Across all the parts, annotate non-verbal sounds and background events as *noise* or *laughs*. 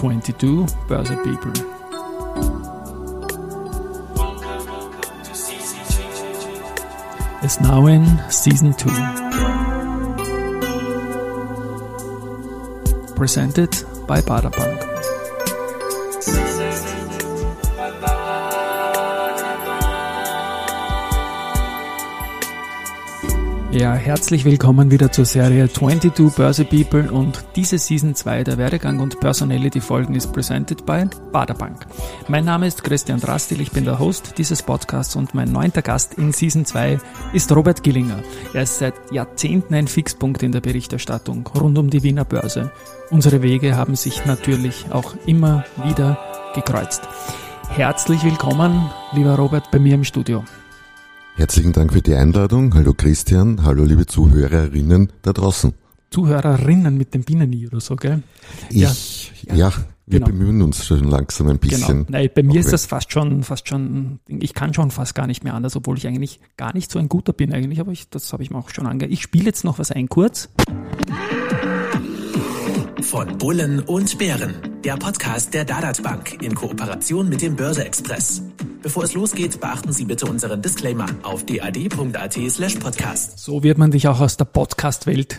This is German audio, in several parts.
22 Börse People. It's now in season 2. Presented by Baderbank. Ja, herzlich willkommen wieder zur Serie 22 Börse People und diese Season 2 der Werdegang und Personality Folgen ist presented by Baderbank. Mein Name ist Christian Drastil, ich bin der Host dieses Podcasts und mein neunter Gast in Season 2 ist Robert Gillinger. Er ist seit Jahrzehnten ein Fixpunkt in der Berichterstattung rund um die Wiener Börse. Unsere Wege haben sich natürlich auch immer wieder gekreuzt. Herzlich willkommen, lieber Robert, bei mir im Studio. Herzlichen Dank für die Einladung. Hallo Christian, hallo liebe Zuhörerinnen da draußen. Zuhörerinnen mit dem Bienen oder so, gell? Ich, ja, ja wir genau. bemühen uns schon langsam ein genau. bisschen. Genau. Nein, bei mir ist das fast schon, fast schon, ich kann schon fast gar nicht mehr anders, obwohl ich eigentlich gar nicht so ein guter bin eigentlich, aber ich, das habe ich mir auch schon ange. Ich spiele jetzt noch was ein kurz. Von Bullen und Bären, der Podcast der Dadat Bank in Kooperation mit dem Börse Express. Bevor es losgeht, beachten Sie bitte unseren Disclaimer auf dad.at slash podcast. So wird man dich auch aus der Podcast-Welt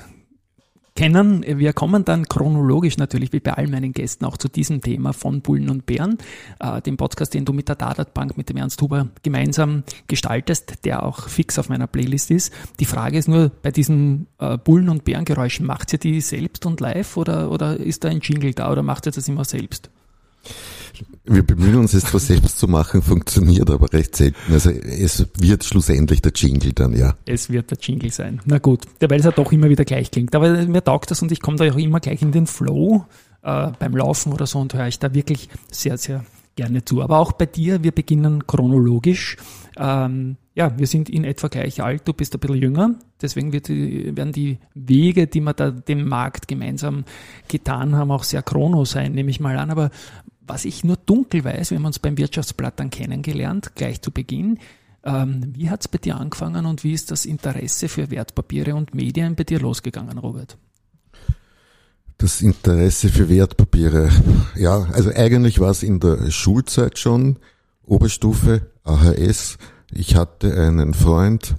kennen. Wir kommen dann chronologisch natürlich wie bei all meinen Gästen auch zu diesem Thema von Bullen und Bären, äh, dem Podcast, den du mit der Dadat Bank, mit dem Ernst Huber gemeinsam gestaltest, der auch fix auf meiner Playlist ist. Die Frage ist nur, bei diesen äh, Bullen- und Bärengeräuschen, macht ihr die selbst und live oder, oder ist da ein Jingle da oder macht ihr das immer selbst? Wir bemühen uns, es zwar selbst zu machen, funktioniert aber recht selten. Also es wird schlussendlich der Jingle dann, ja. Es wird der Jingle sein. Na gut, weil es ja doch immer wieder gleich klingt. Aber mir taugt das und ich komme da auch immer gleich in den Flow äh, beim Laufen oder so und höre ich da wirklich sehr, sehr gerne zu. Aber auch bei dir, wir beginnen chronologisch. Ähm, ja, wir sind in etwa gleich alt, du bist ein bisschen jünger, deswegen wird, werden die Wege, die wir da dem Markt gemeinsam getan haben, auch sehr chrono sein, nehme ich mal an. Aber was ich nur dunkel weiß, wir haben uns beim Wirtschaftsblatt dann kennengelernt, gleich zu Beginn. Ähm, wie hat es bei dir angefangen und wie ist das Interesse für Wertpapiere und Medien bei dir losgegangen, Robert? Das Interesse für Wertpapiere, ja, also eigentlich war es in der Schulzeit schon, Oberstufe, AHS. Ich hatte einen Freund,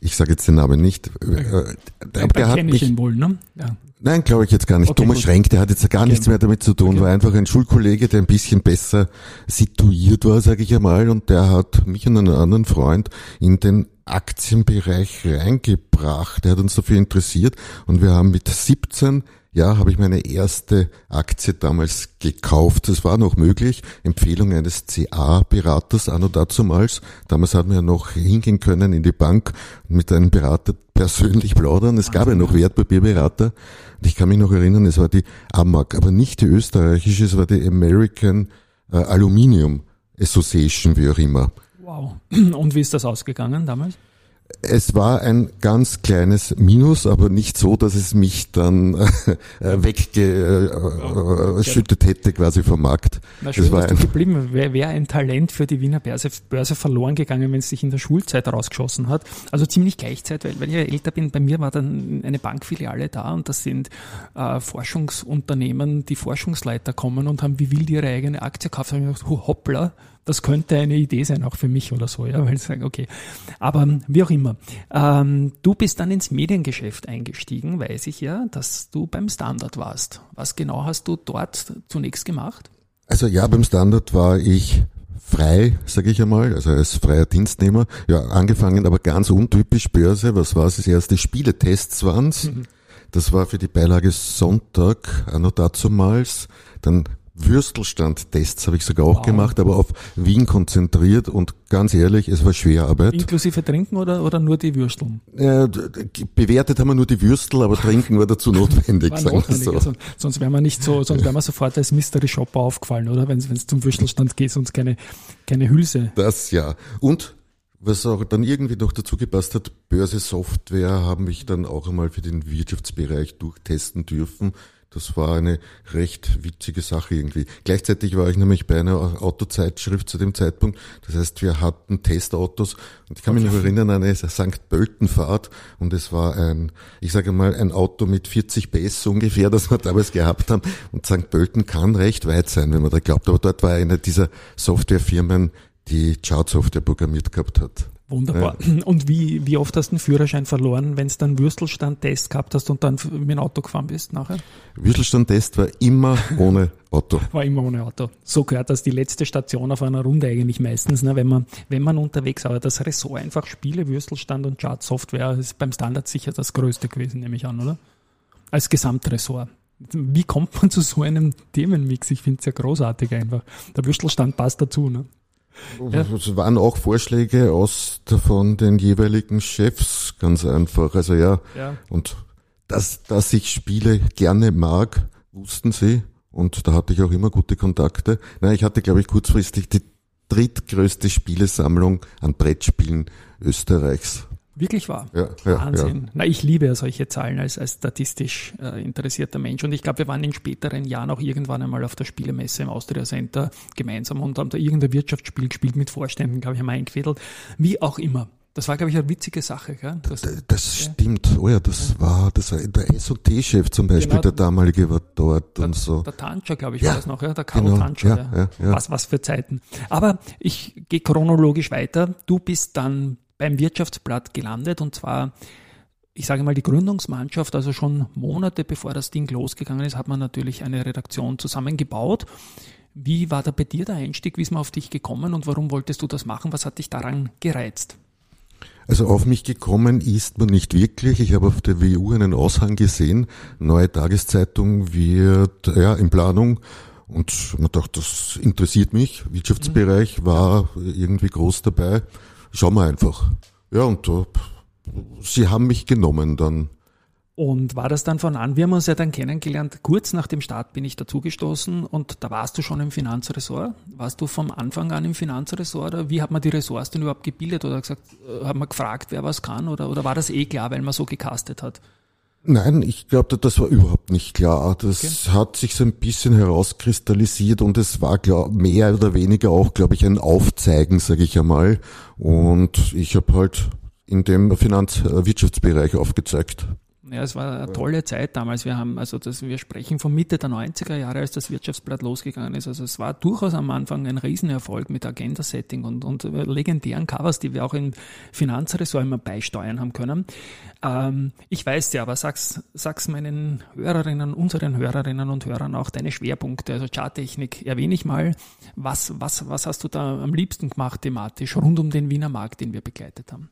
ich sage jetzt den Namen nicht, äh, der, der hat mich, ihn wohl, ne? Ja. Nein, glaube ich jetzt gar nicht. Okay, Thomas gut. Schrenk, der hat jetzt gar nichts mehr damit zu tun, okay. war einfach ein Schulkollege, der ein bisschen besser situiert war, sage ich einmal, und der hat mich und einen anderen Freund in den Aktienbereich reingebracht. Der hat uns dafür interessiert und wir haben mit 17 ja, habe ich meine erste Aktie damals gekauft. Das war noch möglich. Empfehlung eines CA-Beraters anno dazumals. Damals hatten wir ja noch hingehen können in die Bank und mit einem Berater persönlich plaudern. Es gab ja noch Wertpapierberater. Und ich kann mich noch erinnern, es war die AMAG, aber nicht die österreichische, es war die American äh, Aluminium Association, wie auch immer. Wow. Und wie ist das ausgegangen damals? Es war ein ganz kleines Minus, aber nicht so, dass es mich dann *laughs* äh, weggeschüttet hätte quasi vom Markt. Na schön, das war geblieben. Wäre wär ein Talent für die Wiener Börse, Börse verloren gegangen, wenn es sich in der Schulzeit rausgeschossen hat. Also ziemlich gleichzeitig, weil, weil ich ja älter bin, bei mir war dann eine Bankfiliale da und das sind äh, Forschungsunternehmen, die Forschungsleiter kommen und haben wie wild ihre eigene Aktie gekauft. Da habe ich gedacht, hoppla, das könnte eine Idee sein, auch für mich oder so, ja, weil ich sage, okay. Aber wie auch immer. Ähm, du bist dann ins Mediengeschäft eingestiegen, weiß ich ja, dass du beim Standard warst. Was genau hast du dort zunächst gemacht? Also ja, beim Standard war ich frei, sage ich einmal, also als freier Dienstnehmer. Ja, angefangen, aber ganz untypisch Börse. Was war es? Das erste Spieletests waren's. Mhm. Das war für die Beilage Sonntag, auch noch dazumals. Dann Würstelstand-Tests habe ich sogar auch wow. gemacht, aber auf Wien konzentriert und ganz ehrlich, es war Schwerarbeit. Inklusive Trinken oder, oder nur die Würsteln? Äh, bewertet haben wir nur die Würstel, aber Trinken war dazu notwendig. *laughs* war notwendig so. also, sonst wäre man nicht so, sonst wäre man sofort als Mystery Shopper aufgefallen, oder? Wenn es zum Würstelstand geht, sonst keine, keine Hülse. Das ja. Und was auch dann irgendwie noch dazu gepasst hat, Börse Software haben mich dann auch einmal für den Wirtschaftsbereich durchtesten dürfen Das war eine recht witzige Sache irgendwie. Gleichzeitig war ich nämlich bei einer Autozeitschrift zu dem Zeitpunkt. Das heißt, wir hatten Testautos und ich kann mich noch erinnern an eine St. Pölten-Fahrt und es war ein, ich sage mal, ein Auto mit 40 PS ungefähr, das wir damals gehabt haben. Und St. Pölten kann recht weit sein, wenn man da glaubt. Aber dort war eine dieser Softwarefirmen, die Chart-Software programmiert gehabt hat. Wunderbar. Ja. Und wie, wie oft hast du den Führerschein verloren, wenn es dann Würstelstand-Test gehabt hast und dann mit dem Auto gefahren bist nachher? Würstelstand-Test war immer ohne Auto. *laughs* War immer ohne Auto. So gehört das die letzte Station auf einer Runde eigentlich meistens, ne, wenn man, wenn man unterwegs, aber das Ressort einfach Spiele, Würstelstand und Chart-Software ist beim Standard sicher das größte gewesen, nehme ich an, oder? Als Gesamtressort. Wie kommt man zu so einem Themenmix? Ich finde es ja großartig einfach. Der Würstelstand passt dazu, ne? Ja. Es waren auch Vorschläge aus von den jeweiligen Chefs, ganz einfach. Also ja, ja. und dass, dass ich Spiele gerne mag, wussten sie. Und da hatte ich auch immer gute Kontakte. Nein, ich hatte, glaube ich, kurzfristig die drittgrößte Spielesammlung an Brettspielen Österreichs. Wirklich wahr. Ja, ja, Wahnsinn. Ja. Na, ich liebe ja solche Zahlen als, als statistisch äh, interessierter Mensch. Und ich glaube, wir waren in späteren Jahren auch irgendwann einmal auf der Spielemesse im Austria Center gemeinsam und haben da irgendein Wirtschaftsspiel gespielt mit Vorständen, glaube ich, haben eingefädelt. Wie auch immer. Das war, glaube ich, eine witzige Sache. Gell? Das, das, das stimmt. Oh ja, das war, das war der SOT-Chef zum Beispiel, genau, der damalige war dort der, und so. Der Tanscher, glaube ich, war das noch, ja? der Karl genau, Tanscher. Ja, ja, was, was für Zeiten. Aber ich gehe chronologisch weiter. Du bist dann beim Wirtschaftsblatt gelandet und zwar ich sage mal, die Gründungsmannschaft, also schon Monate bevor das Ding losgegangen ist, hat man natürlich eine Redaktion zusammengebaut. Wie war da bei dir der Einstieg? Wie ist man auf dich gekommen und warum wolltest du das machen? Was hat dich daran gereizt? Also auf mich gekommen ist man nicht wirklich. Ich habe auf der WU einen Aushang gesehen. Neue Tageszeitung wird ja in Planung. Und man dachte, das interessiert mich. Wirtschaftsbereich war irgendwie groß dabei schauen wir einfach. Ja, und uh, sie haben mich genommen dann. Und war das dann von an? Wir haben uns ja dann kennengelernt. Kurz nach dem Start bin ich dazugestoßen und da warst du schon im Finanzressort. Warst du vom Anfang an im Finanzressort oder wie hat man die Ressorts denn überhaupt gebildet oder gesagt, äh, hat man gefragt, wer was kann oder, oder war das eh klar, weil man so gecastet hat? Nein, ich glaube, das war überhaupt nicht klar. Das okay. hat sich so ein bisschen herauskristallisiert und es war glaub, mehr oder weniger auch, glaube ich, ein Aufzeigen, sage ich einmal. Und ich habe halt in dem Finanzwirtschaftsbereich aufgezeigt. Ja, es war eine tolle Zeit damals. Wir haben, also das, wir sprechen von Mitte der 90er Jahre, als das Wirtschaftsblatt losgegangen ist. Also es war durchaus am Anfang ein Riesenerfolg mit Agenda-Setting und, und legendären Covers, die wir auch im Finanzressort immer beisteuern haben können. Ähm, ich weiß ja, aber sag's, sag's meinen Hörerinnen, unseren Hörerinnen und Hörern auch deine Schwerpunkte. Also Charttechnik erwähne ich mal. Was, was, was hast du da am liebsten gemacht thematisch rund um den Wiener Markt, den wir begleitet haben?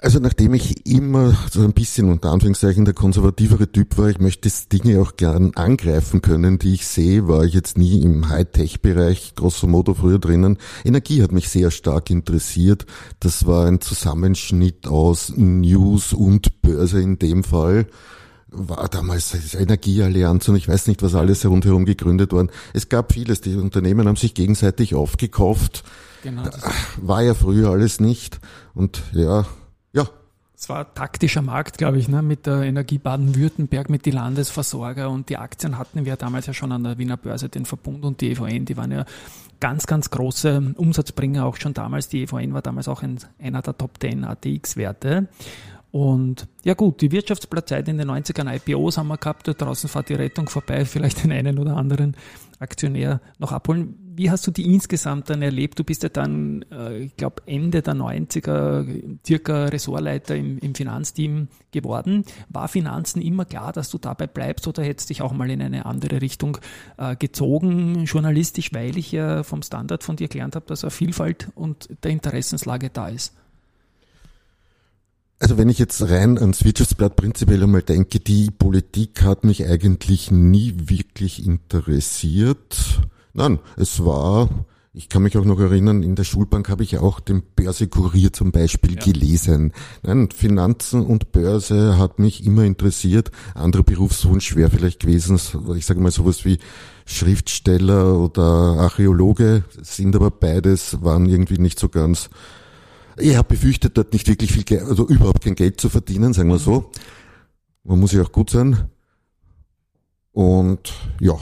Also nachdem ich immer so ein bisschen unter Anführungszeichen der konservativere Typ war, ich möchte Dinge auch gern angreifen können, die ich sehe, war ich jetzt nie im Hightech-Bereich, grosso modo früher drinnen. Energie hat mich sehr stark interessiert. Das war ein Zusammenschnitt aus News und Börse in dem Fall war damals Energieallianz und ich weiß nicht, was alles rundherum gegründet worden. Es gab vieles. Die Unternehmen haben sich gegenseitig aufgekauft. Genau, war ja früher alles nicht. Und ja, ja. Es war taktischer Markt, glaube ich, ne, mit der Energie Baden-Württemberg, mit die Landesversorger und die Aktien hatten wir damals ja schon an der Wiener Börse, den Verbund und die EVN, die waren ja ganz, ganz große Umsatzbringer auch schon damals. Die EVN war damals auch ein, einer der Top 10 ATX-Werte. Und ja gut, die Wirtschaftsblattzeit in den 90ern IPOs haben wir gehabt, da draußen fährt die Rettung vorbei, *laughs* vielleicht den einen oder anderen Aktionär noch abholen. Wie hast du die insgesamt dann erlebt? Du bist ja dann, äh, ich glaube, Ende der 90er circa Ressortleiter im, im Finanzteam geworden. War Finanzen immer klar, dass du dabei bleibst oder hättest dich auch mal in eine andere Richtung äh, gezogen, journalistisch, weil ich ja vom Standard von dir gelernt habe, dass eine Vielfalt und der Interessenslage da ist? Also wenn ich jetzt rein ans Wirtschaftsblatt prinzipiell einmal denke, die Politik hat mich eigentlich nie wirklich interessiert. Nein, es war, ich kann mich auch noch erinnern, in der Schulbank habe ich auch den Börsekurier zum Beispiel ja. gelesen. Nein, Finanzen und Börse hat mich immer interessiert. Anderer Berufswunsch wäre vielleicht gewesen, ich sage mal sowas wie Schriftsteller oder Archäologe, sind aber beides, waren irgendwie nicht so ganz ich habe befürchtet, dort nicht wirklich viel Geld, also überhaupt kein Geld zu verdienen, sagen wir so. Man muss ja auch gut sein. Und ja.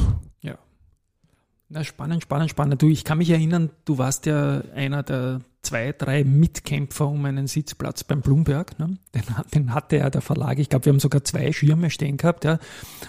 Na, spannend, spannend, spannend. Du, ich kann mich erinnern, du warst ja einer der zwei, drei Mitkämpfer um einen Sitzplatz beim Bloomberg. Ne? Den, den hatte ja der Verlag. Ich glaube, wir haben sogar zwei Schirme stehen gehabt. Ja.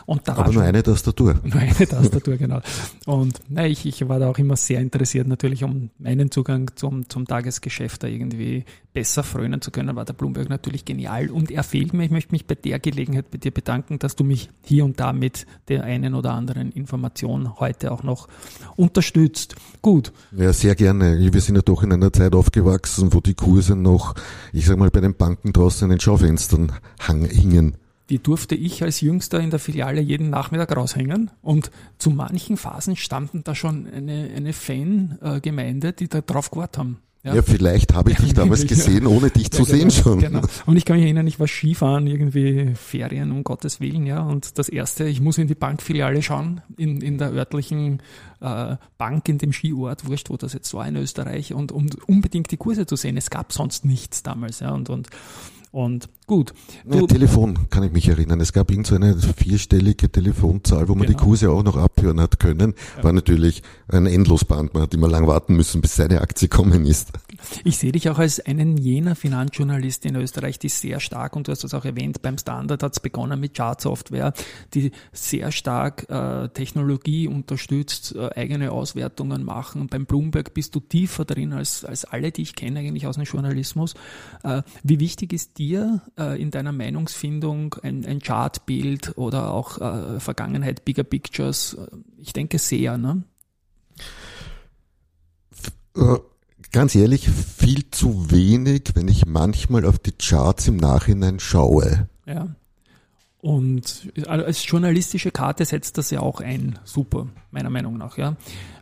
Und da Aber nur eine Tastatur. *laughs* Nur eine Tastatur, genau. Und na, ich, ich war da auch immer sehr interessiert, natürlich, um meinen Zugang zum, zum Tagesgeschäft da irgendwie besser frönen zu können, war der Bloomberg natürlich genial. Und er fehlt mir. Ich möchte mich bei der Gelegenheit bei dir bedanken, dass du mich hier und da mit der einen oder anderen Information heute auch noch unterstützt. Gut. Ja, sehr gerne. Wir sind ja doch in einer Zeit auf aufgewachsen, wo die Kurse noch, ich sag mal, bei den Banken draußen in den Schaufenstern hingen. Die durfte ich als Jüngster in der Filiale jeden Nachmittag raushängen und zu manchen Phasen standen da schon eine, eine Fangemeinde, die da drauf gewartet haben. Ja, ja vielleicht habe ich *laughs* dich damals gesehen, ohne dich zu genau, sehen schon. Genau. Und ich kann mich erinnern, ich war Skifahren, irgendwie Ferien, um Gottes Willen, ja. Und das erste, ich muss in die Bankfiliale schauen, in, in der örtlichen äh, Bank in dem Skiort, wurscht, wo das jetzt war in Österreich, und um unbedingt die Kurse zu sehen. Es gab sonst nichts damals, ja. Und, und und gut. Du, ja, Telefon kann ich mich erinnern. Es gab irgend so eine vierstellige Telefonzahl, wo man genau. die Kurse auch noch abhören hat können. Ja. War natürlich ein Endlosband. Man hat immer lang warten müssen, bis seine Aktie kommen ist. Ich sehe dich auch als einen jener Finanzjournalist in Österreich, die sehr stark, und du hast das auch erwähnt, beim Standard hat es begonnen mit Chartsoftware, die sehr stark äh, Technologie unterstützt, äh, eigene Auswertungen machen. Beim Bloomberg bist du tiefer drin als, als alle, die ich kenne eigentlich aus dem Journalismus. Äh, wie wichtig ist dir äh, in deiner Meinungsfindung ein, ein Chartbild oder auch äh, Vergangenheit, Bigger Pictures? Ich denke sehr, ne? Äh, ganz ehrlich, viel zu wenig, wenn ich manchmal auf die Charts im Nachhinein schaue. Ja. Und als journalistische Karte setzt das ja auch ein. Super, meiner Meinung nach. Ja.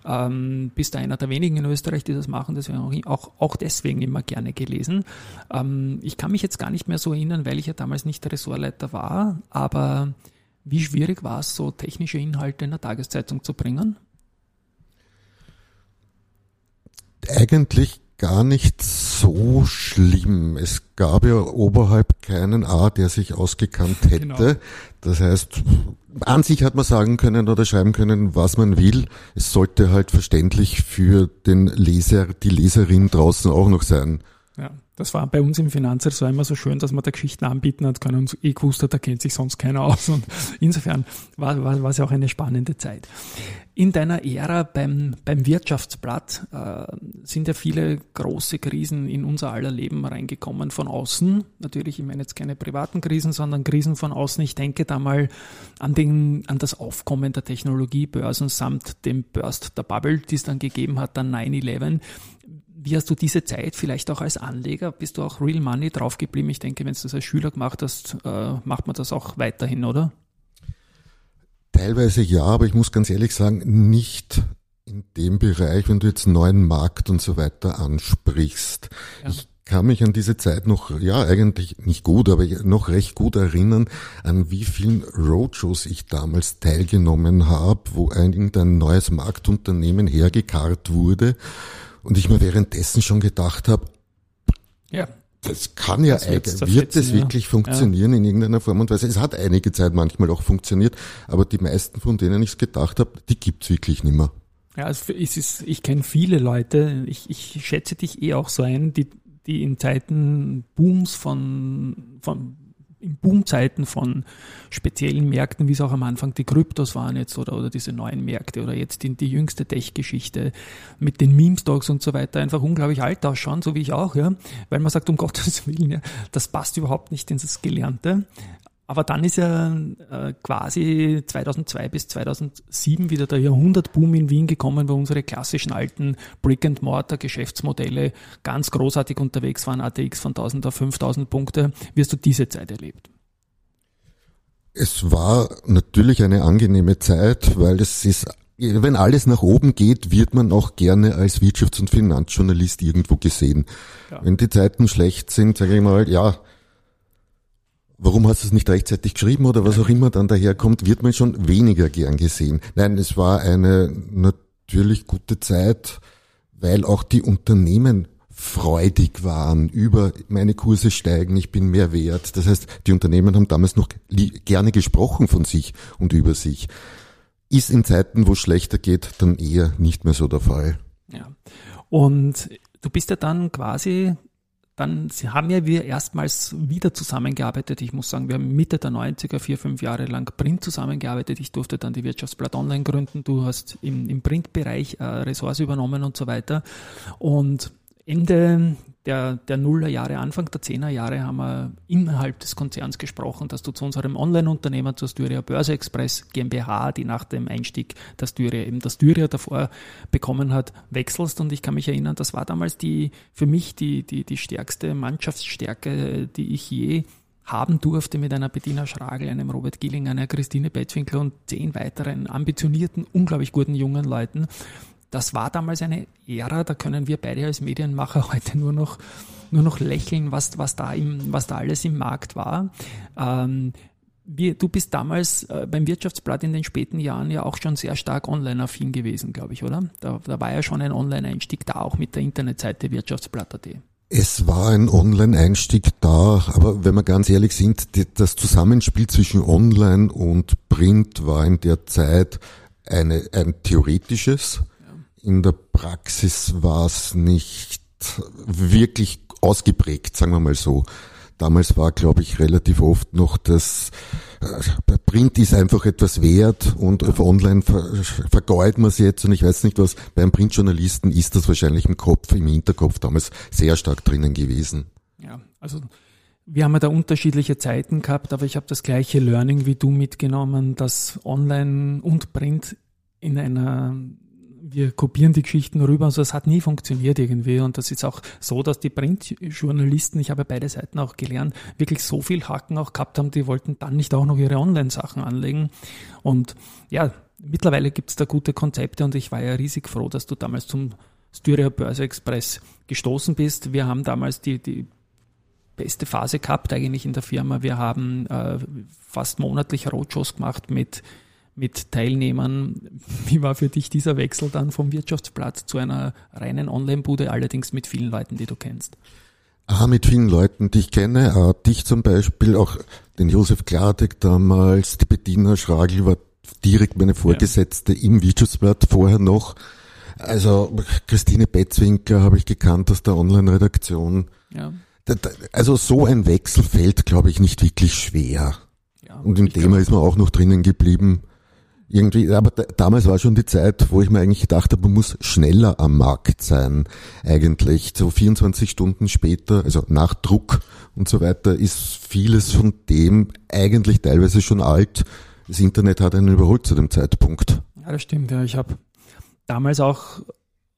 Ähm, bist du einer der wenigen in Österreich, die das machen, deswegen auch, auch deswegen immer gerne gelesen. Ähm, ich kann mich jetzt gar nicht mehr so erinnern, weil ich ja damals nicht der Ressortleiter war, aber wie schwierig war es, so technische Inhalte in der Tageszeitung zu bringen? Eigentlich gar nicht so schlimm. Es gab ja oberhalb keinen A, der sich ausgekannt hätte. Genau. Das heißt, an sich hat man sagen können oder schreiben können, was man will. Es sollte halt verständlich für den Leser, die Leserin draußen auch noch sein. Ja, das war bei uns im Finanzressort immer so schön, dass man da Geschichten anbieten hat können und eh gewusst hat, da kennt sich sonst keiner aus. Und insofern war, war, war es ja auch eine spannende Zeit. In deiner Ära beim, beim Wirtschaftsblatt äh, sind ja viele große Krisen in unser aller Leben reingekommen von außen. Natürlich, ich meine jetzt keine privaten Krisen, sondern Krisen von außen. Ich denke da mal an, den, an das Aufkommen der Technologiebörsen samt dem Burst der Bubble, die es dann gegeben hat, dann 9-11. Wie hast du diese Zeit vielleicht auch als Anleger? Bist du auch Real Money draufgeblieben? Ich denke, wenn du das als Schüler gemacht hast, äh, macht man das auch weiterhin, oder? Teilweise ja, aber ich muss ganz ehrlich sagen, nicht in dem Bereich, wenn du jetzt neuen Markt und so weiter ansprichst. Ja. Ich kann mich an diese Zeit noch, ja, eigentlich nicht gut, aber noch recht gut erinnern, an wie vielen Roadshows ich damals teilgenommen habe, wo ein irgendein neues Marktunternehmen hergekarrt wurde und ich mir währenddessen schon gedacht habe, ja das kann ja eigentlich, wird das wirklich funktionieren ja. in irgendeiner Form und Weise. Es hat einige Zeit manchmal auch funktioniert, aber die meisten, von denen ich es gedacht habe, die gibt's wirklich nicht mehr. Ja, also es ist, ich kenne viele Leute, ich, ich schätze dich eh auch so ein, die, die in Zeiten Booms von, von in Boomzeiten von speziellen Märkten, wie es auch am Anfang die Kryptos waren jetzt oder, oder diese neuen Märkte oder jetzt in die jüngste Tech-Geschichte mit den Meme-Stocks und so weiter einfach unglaublich alt ausschauen, so wie ich auch, ja, weil man sagt, um *laughs* Gottes Willen, ja, das passt überhaupt nicht ins Gelernte. Aber dann ist ja äh, quasi 2002 bis 2007 wieder der Jahrhundertboom in Wien gekommen, wo unsere klassischen alten Brick-and-Mortar-Geschäftsmodelle ganz großartig unterwegs waren, ATX von 1000 auf 5000 Punkte. Wie hast du diese Zeit erlebt? Es war natürlich eine angenehme Zeit, weil es ist wenn alles nach oben geht, wird man auch gerne als Wirtschafts- und Finanzjournalist irgendwo gesehen. Ja. Wenn die Zeiten schlecht sind, sage ich mal, ja, warum hast du es nicht rechtzeitig geschrieben oder was auch immer dann daherkommt, wird man schon weniger gern gesehen. Nein, es war eine natürlich gute Zeit, weil auch die Unternehmen freudig waren über meine Kurse steigen, ich bin mehr wert. Das heißt, die Unternehmen haben damals noch gerne gesprochen von sich und über sich. Ist in Zeiten, wo es schlechter geht, dann eher nicht mehr so der Fall. Ja. Und du bist ja dann quasi dann haben ja wir erstmals wieder zusammengearbeitet. Ich muss sagen, wir haben Mitte der 90er vier, fünf Jahre lang Print zusammengearbeitet. Ich durfte dann die Wirtschaftsblatt Online gründen. Du hast im, im Printbereich äh, Ressorts übernommen und so weiter. Und Ende der, der Nullerjahre, Anfang der Zehnerjahre haben wir innerhalb des Konzerns gesprochen, dass du zu unserem Online-Unternehmer, zur Styria Börse Express GmbH, die nach dem Einstieg der Styria eben das Styria davor bekommen hat, wechselst. Und ich kann mich erinnern, das war damals die, für mich die, die, die stärkste Mannschaftsstärke, die ich je haben durfte mit einer Bettina Schragel, einem Robert Gilling, einer Christine Bettwinkler und zehn weiteren ambitionierten, unglaublich guten jungen Leuten, das war damals eine Ära, da können wir beide als Medienmacher *laughs* heute nur noch, nur noch lächeln, was, was, da, im, was da alles im Markt war. Ähm, wir, du bist damals äh, beim Wirtschaftsblatt in den späten Jahren ja auch schon sehr stark online-affin gewesen, glaube ich, oder? Da, da war ja schon ein Online-Einstieg da, auch mit der Internetseite Wirtschaftsblatt.at. Es war ein Online-Einstieg da, aber wenn wir ganz ehrlich sind, das Zusammenspiel zwischen Online und Print war in der Zeit eine, ein theoretisches in der Praxis war es nicht wirklich ausgeprägt, sagen wir mal so. Damals war, glaube ich, relativ oft noch das, äh, Print ist einfach etwas wert und auf online ver, vergeuden wir es jetzt und ich weiß nicht was, beim Printjournalisten ist das wahrscheinlich im Kopf, im Hinterkopf damals sehr stark drinnen gewesen. Ja, also wir haben ja da unterschiedliche Zeiten gehabt, aber ich habe das gleiche Learning wie du mitgenommen, dass Online und Print in einer wir kopieren die Geschichten rüber. Also es hat nie funktioniert irgendwie. Und das ist auch so, dass die Printjournalisten, ich habe beide Seiten auch gelernt, wirklich so viel Haken auch gehabt haben, die wollten dann nicht auch noch ihre Online-Sachen anlegen. Und ja, mittlerweile gibt es da gute Konzepte und ich war ja riesig froh, dass du damals zum Styria Börse Express gestoßen bist. Wir haben damals die, die beste Phase gehabt eigentlich in der Firma. Wir haben äh, fast monatlich Roadshows gemacht mit mit Teilnehmern. *laughs* Wie war für dich dieser Wechsel dann vom Wirtschaftsplatz zu einer reinen Online-Bude, allerdings mit vielen Leuten, die du kennst? Ah, mit vielen Leuten, die ich kenne, ah, dich zum Beispiel, auch den Josef Kladek damals, die Bettina Schragel war direkt meine Vorgesetzte ja. im Wirtschaftsblatt vorher noch. Also Christine Betzwinker habe ich gekannt aus der Online-Redaktion. Ja. Also so ein Wechsel fällt, glaube ich, nicht wirklich schwer. Ja, Und im Thema ist man auch noch drinnen geblieben irgendwie, aber da, damals war schon die Zeit, wo ich mir eigentlich gedacht habe, man muss schneller am Markt sein, eigentlich. So 24 Stunden später, also nach Druck und so weiter, ist vieles von dem eigentlich teilweise schon alt. Das Internet hat einen überholt zu dem Zeitpunkt. Ja, das stimmt, ja. Ich habe damals auch,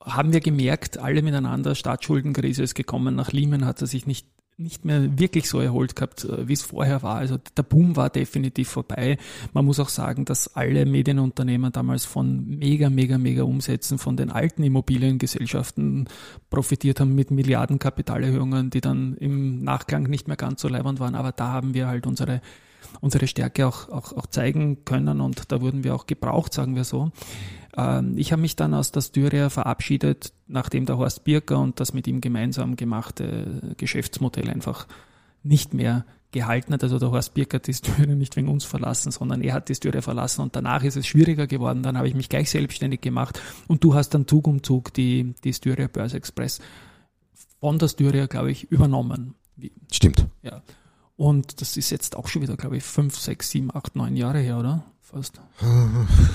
haben wir gemerkt, alle miteinander, Staatsschuldenkrise ist gekommen, nach Lehman hat er sich nicht nicht mehr wirklich so erholt gehabt, äh, wie es vorher war. Also der Boom war definitiv vorbei. Man muss auch sagen, dass alle Medienunternehmer damals von mega, mega, mega Umsätzen von den alten Immobiliengesellschaften profitiert haben mit Milliarden Kapitalerhöhungen, die dann im Nachklang nicht mehr ganz so leibend waren. Aber da haben wir halt unsere unsere Stärke auch, auch, auch zeigen können und da wurden wir auch gebraucht, sagen wir so. Ähm, ich habe mich dann aus der Styria verabschiedet, nachdem der Horst Birker und das mit ihm gemeinsam gemachte Geschäftsmodell einfach nicht mehr gehalten hat. Also der Horst Birker hat die Styria nicht wegen uns verlassen, sondern er hat die Styria verlassen und danach ist es schwieriger geworden. Dann habe ich mich gleich selbstständig gemacht und du hast dann Zug um Zug die, die Styria Börse Express von der Styria, glaube ich, übernommen. Stimmt. Ja. Und das ist jetzt auch schon wieder, glaube ich, fünf, sechs, sieben, acht, neun Jahre her, oder? Fast?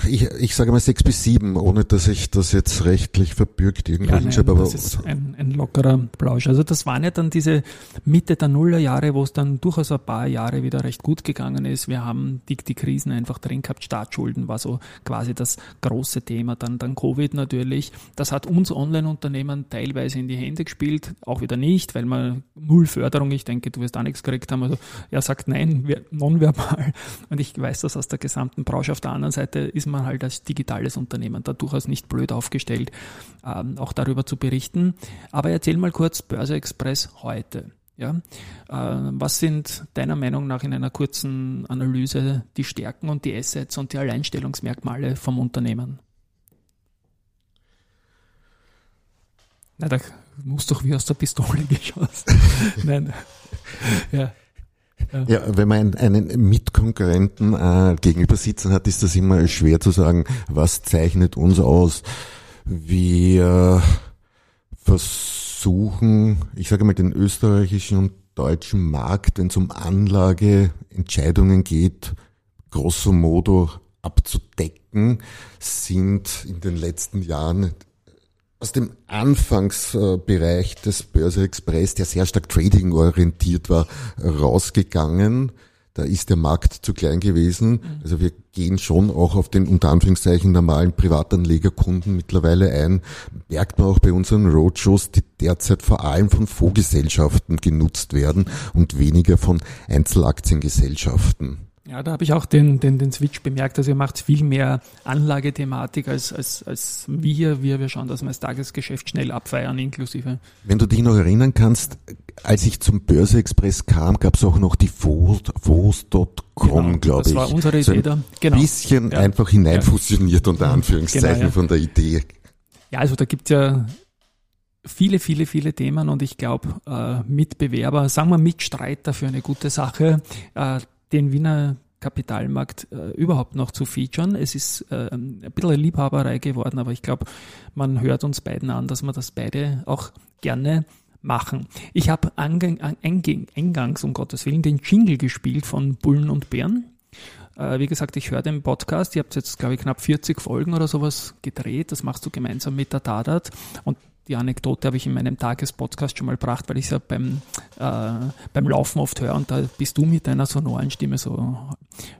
Ich, ich sage mal sechs bis sieben, ohne dass ich das jetzt rechtlich verbürgt irgendwo ja, hinschreibe. Aber das ist ein, ein lockerer Plausch. Also das waren ja dann diese Mitte der Nullerjahre, wo es dann durchaus ein paar Jahre wieder recht gut gegangen ist. Wir haben die, die Krisen einfach drin gehabt. Staatsschulden war so quasi das große Thema. Dann, dann Covid natürlich. Das hat uns Online-Unternehmen teilweise in die Hände gespielt, auch wieder nicht, weil man null Förderung, ich denke, du wirst auch nichts gekriegt haben. Also er sagt nein, nonverbal. Und ich weiß das aus der gesamten Branche. Auf der anderen Seite ist man halt als digitales Unternehmen da durchaus nicht blöd aufgestellt, ähm, auch darüber zu berichten. Aber erzähl mal kurz Börse Express heute. Ja, äh, was sind deiner Meinung nach in einer kurzen Analyse die Stärken und die Assets und die Alleinstellungsmerkmale vom Unternehmen? Na, da muss doch wie aus der Pistole *laughs* geschossen. Nein. Ja. Ja. ja, wenn man einen, Mitkonkurrenten äh, gegenüber sitzen hat, ist das immer schwer zu sagen, was zeichnet uns aus. Wir versuchen, ich sage mal, den österreichischen und deutschen Markt, wenn es um Anlageentscheidungen geht, grosso modo abzudecken, sind in den letzten Jahren aus dem Anfangsbereich des Börse Express, der sehr stark trading orientiert war, rausgegangen. Da ist der Markt zu klein gewesen. Mhm. Also wir gehen schon auch auf den unter Anführungszeichen normalen Privatanlegerkunden mittlerweile ein. Merkt man auch bei unseren Roadshows, die derzeit vor allem von Fondsgesellschaften genutzt werden und weniger von Einzelaktiengesellschaften. Ja, da habe ich auch den, den, den Switch bemerkt. Also ihr macht viel mehr Anlagethematik als, als, als wir. Wir, wir schauen, dass wir das Tagesgeschäft schnell abfeiern, inklusive. Wenn du dich noch erinnern kannst, als ich zum Börse Express kam, gab es auch noch die Fos.com, genau, glaube ich. Das war unsere Idee so ein da. Genau. bisschen ja. einfach hineinfusioniert, unter genau, Anführungszeichen, genau, ja. von der Idee. Ja, also da gibt's ja viele, viele, viele Themen und ich glaube, äh, Mitbewerber, sagen wir Mitstreiter für eine gute Sache, äh, den Wiener Kapitalmarkt äh, überhaupt noch zu featuren. Es ist äh, ein bisschen eine Liebhaberei geworden, aber ich glaube, man hört uns beiden an, dass wir das beide auch gerne machen. Ich habe eingangs, um Gottes Willen, den Jingle gespielt von Bullen und Bären. Äh, wie gesagt, ich höre den Podcast. Ihr habt jetzt, glaube ich, knapp 40 Folgen oder sowas gedreht. Das machst du gemeinsam mit der Dadat. Und die Anekdote habe ich in meinem Tagespodcast schon mal gebracht, weil ich es ja beim, äh, beim Laufen oft höre. Und da bist du mit deiner sonoren Stimme so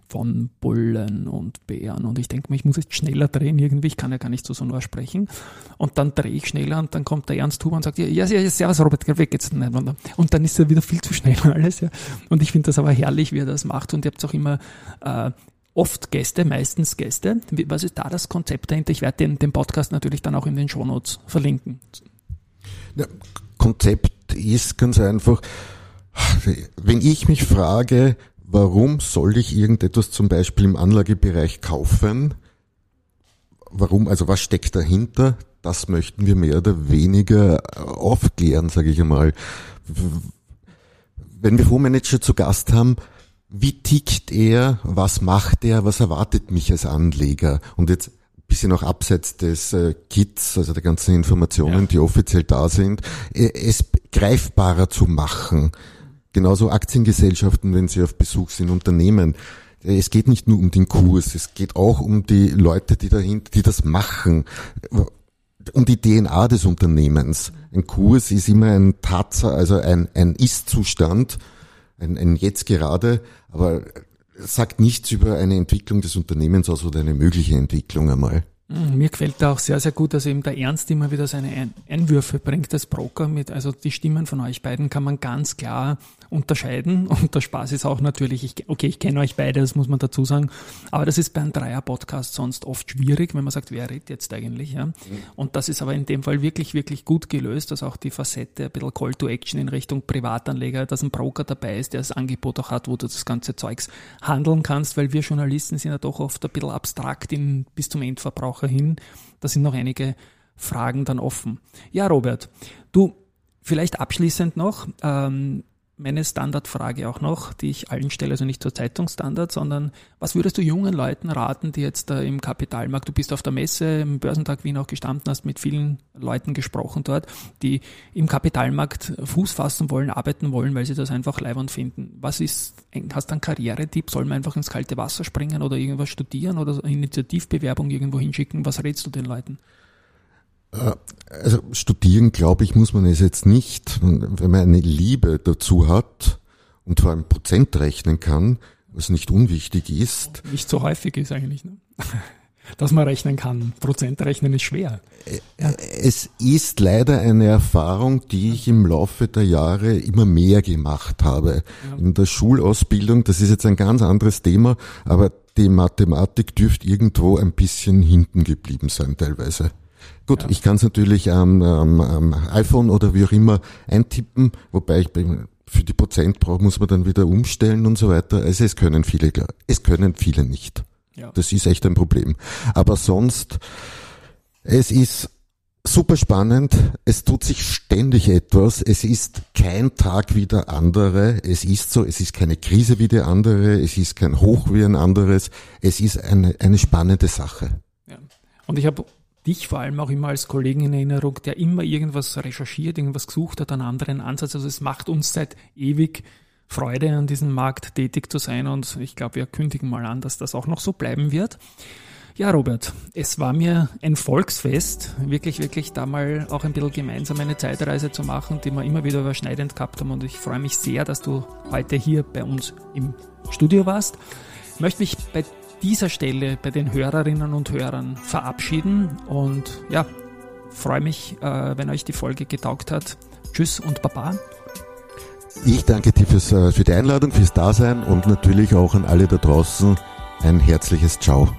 von Bullen und Bären. Und ich denke mir, ich muss jetzt schneller drehen irgendwie, ich kann ja gar nicht so sonor sprechen. Und dann drehe ich schneller und dann kommt der Ernst Huber und sagt, ja, ja, ja, servus Robert, weg jetzt und dann ist er wieder viel zu schnell *laughs* alles, ja. Und ich finde das aber herrlich, wie er das macht. Und ihr habt auch immer äh, oft Gäste, meistens Gäste. Was ist da das Konzept dahinter? Ich werde den, den Podcast natürlich dann auch in den Shownotes verlinken. Ja, Konzept ist ganz einfach, wenn ich mich frage, warum soll ich irgendetwas zum Beispiel im Anlagebereich kaufen? Warum, also was steckt dahinter? Das möchten wir mehr oder weniger aufklären, sage ich einmal. Wenn wir Fondsmanager zu Gast haben, wie tickt er, was macht er, was erwartet mich als Anleger? Und jetzt ein bisschen auch abseits des äh, Kits, also der ganzen Informationen, ja. die offiziell da sind, äh, es greifbarer zu machen. Genauso Aktiengesellschaften, wenn sie auf Besuch sind, Unternehmen. Äh, es geht nicht nur um den Kurs, es geht auch um die Leute, die dahinter, die das machen, um die DNA des Unternehmens. Ein Kurs ist immer ein Tatsache, also ein, ein Ist-Zustand ein, ein Jetzt gerade, aber sagt nichts über eine Entwicklung des Unternehmens aus oder eine mögliche Entwicklung einmal. Hm, mir gefällt da auch sehr, sehr gut, dass eben der Ernst immer wieder seine Einwürfe bringt als Broker mit. Also die Stimmen von euch beiden kann man ganz klar unterscheiden. *laughs* Und der Spaß ist auch natürlich, ich, okay, ich kenne euch beide, das muss man dazu sagen. Aber das ist bei einem Dreier-Podcast sonst oft schwierig, wenn man sagt, wer redet jetzt eigentlich? Ja? Mhm. Und das ist aber in dem Fall wirklich, wirklich gut gelöst, dass auch die Facette, ein bisschen Call to Action in Richtung Privatanleger, dass ein Broker dabei ist, der das Angebot auch hat, wo du das ganze Zeugs handeln kannst, weil wir Journalisten sind ja doch oft ein bisschen abstrakt in, bis zum Endverbraucher hin. Da sind noch einige Fragen dann offen. Ja, Robert, du, vielleicht abschließend noch, ähm, meine Standardfrage auch noch, die ich allen stelle, also nicht zur Zeitungsstandard, sondern was würdest du jungen Leuten raten, die jetzt da im Kapitalmarkt, du bist auf der Messe, im Börsentag Wien auch gestanden, hast mit vielen Leuten gesprochen dort, die im Kapitalmarkt Fuß fassen wollen, arbeiten wollen, weil sie das einfach leibend finden. Was ist, hast du einen Karrieretipp? Soll man einfach ins kalte Wasser springen oder irgendwas studieren oder Initiativbewerbung irgendwo hinschicken? Was rätst du den Leuten? Äh, also studieren, glaube ich, muss man es jetzt nicht. Wenn man eine Liebe dazu hat und vor allem Prozent rechnen kann, was nicht unwichtig ist. Nicht so häufig ist eigentlich, ne? *laughs* dass man rechnen kann. Prozent rechnen ist schwer. Ja. Äh, es ist leider eine Erfahrung, die ich im Laufe der Jahre immer mehr gemacht habe. Ja. In der Schulausbildung, das ist jetzt ein ganz anderes Thema, aber die Mathematik dürfte irgendwo ein bisschen hinten geblieben sein teilweise. Gut, ja. ich kann es natürlich am, am, am iPhone oder wie auch immer eintippen, wobei ich für die Prozent brauche, muss man dann wieder umstellen und so weiter. Also es können viele, es können viele nicht. Ja. Das ist echt ein Problem. Aber sonst, es ist Super spannend. Es tut sich ständig etwas. Es ist kein Tag wie der andere. Es ist so. Es ist keine Krise wie der andere. Es ist kein Hoch wie ein anderes. Es ist eine, eine spannende Sache. Ja. Und ich habe dich vor allem auch immer als Kollegen in Erinnerung, der immer irgendwas recherchiert, irgendwas gesucht hat, einen anderen Ansatz. Also es macht uns seit ewig Freude, an diesem Markt tätig zu sein und ich glaube, wir kündigen mal an, dass das auch noch so bleiben wird. Ja, Robert, es war mir ein Volksfest, wirklich, wirklich da mal auch ein bisschen gemeinsam eine Zeitreise zu machen, die wir immer wieder überschneidend gehabt haben. Und ich freue mich sehr, dass du heute hier bei uns im Studio warst. Ich möchte mich bei dieser Stelle bei den Hörerinnen und Hörern verabschieden und ja, freue mich, äh, wenn euch die Folge getaugt hat. Tschüss und Baba. Ich danke dir fürs, äh, für die Einladung, fürs Dasein und natürlich auch an alle da draußen ein herzliches Ciao.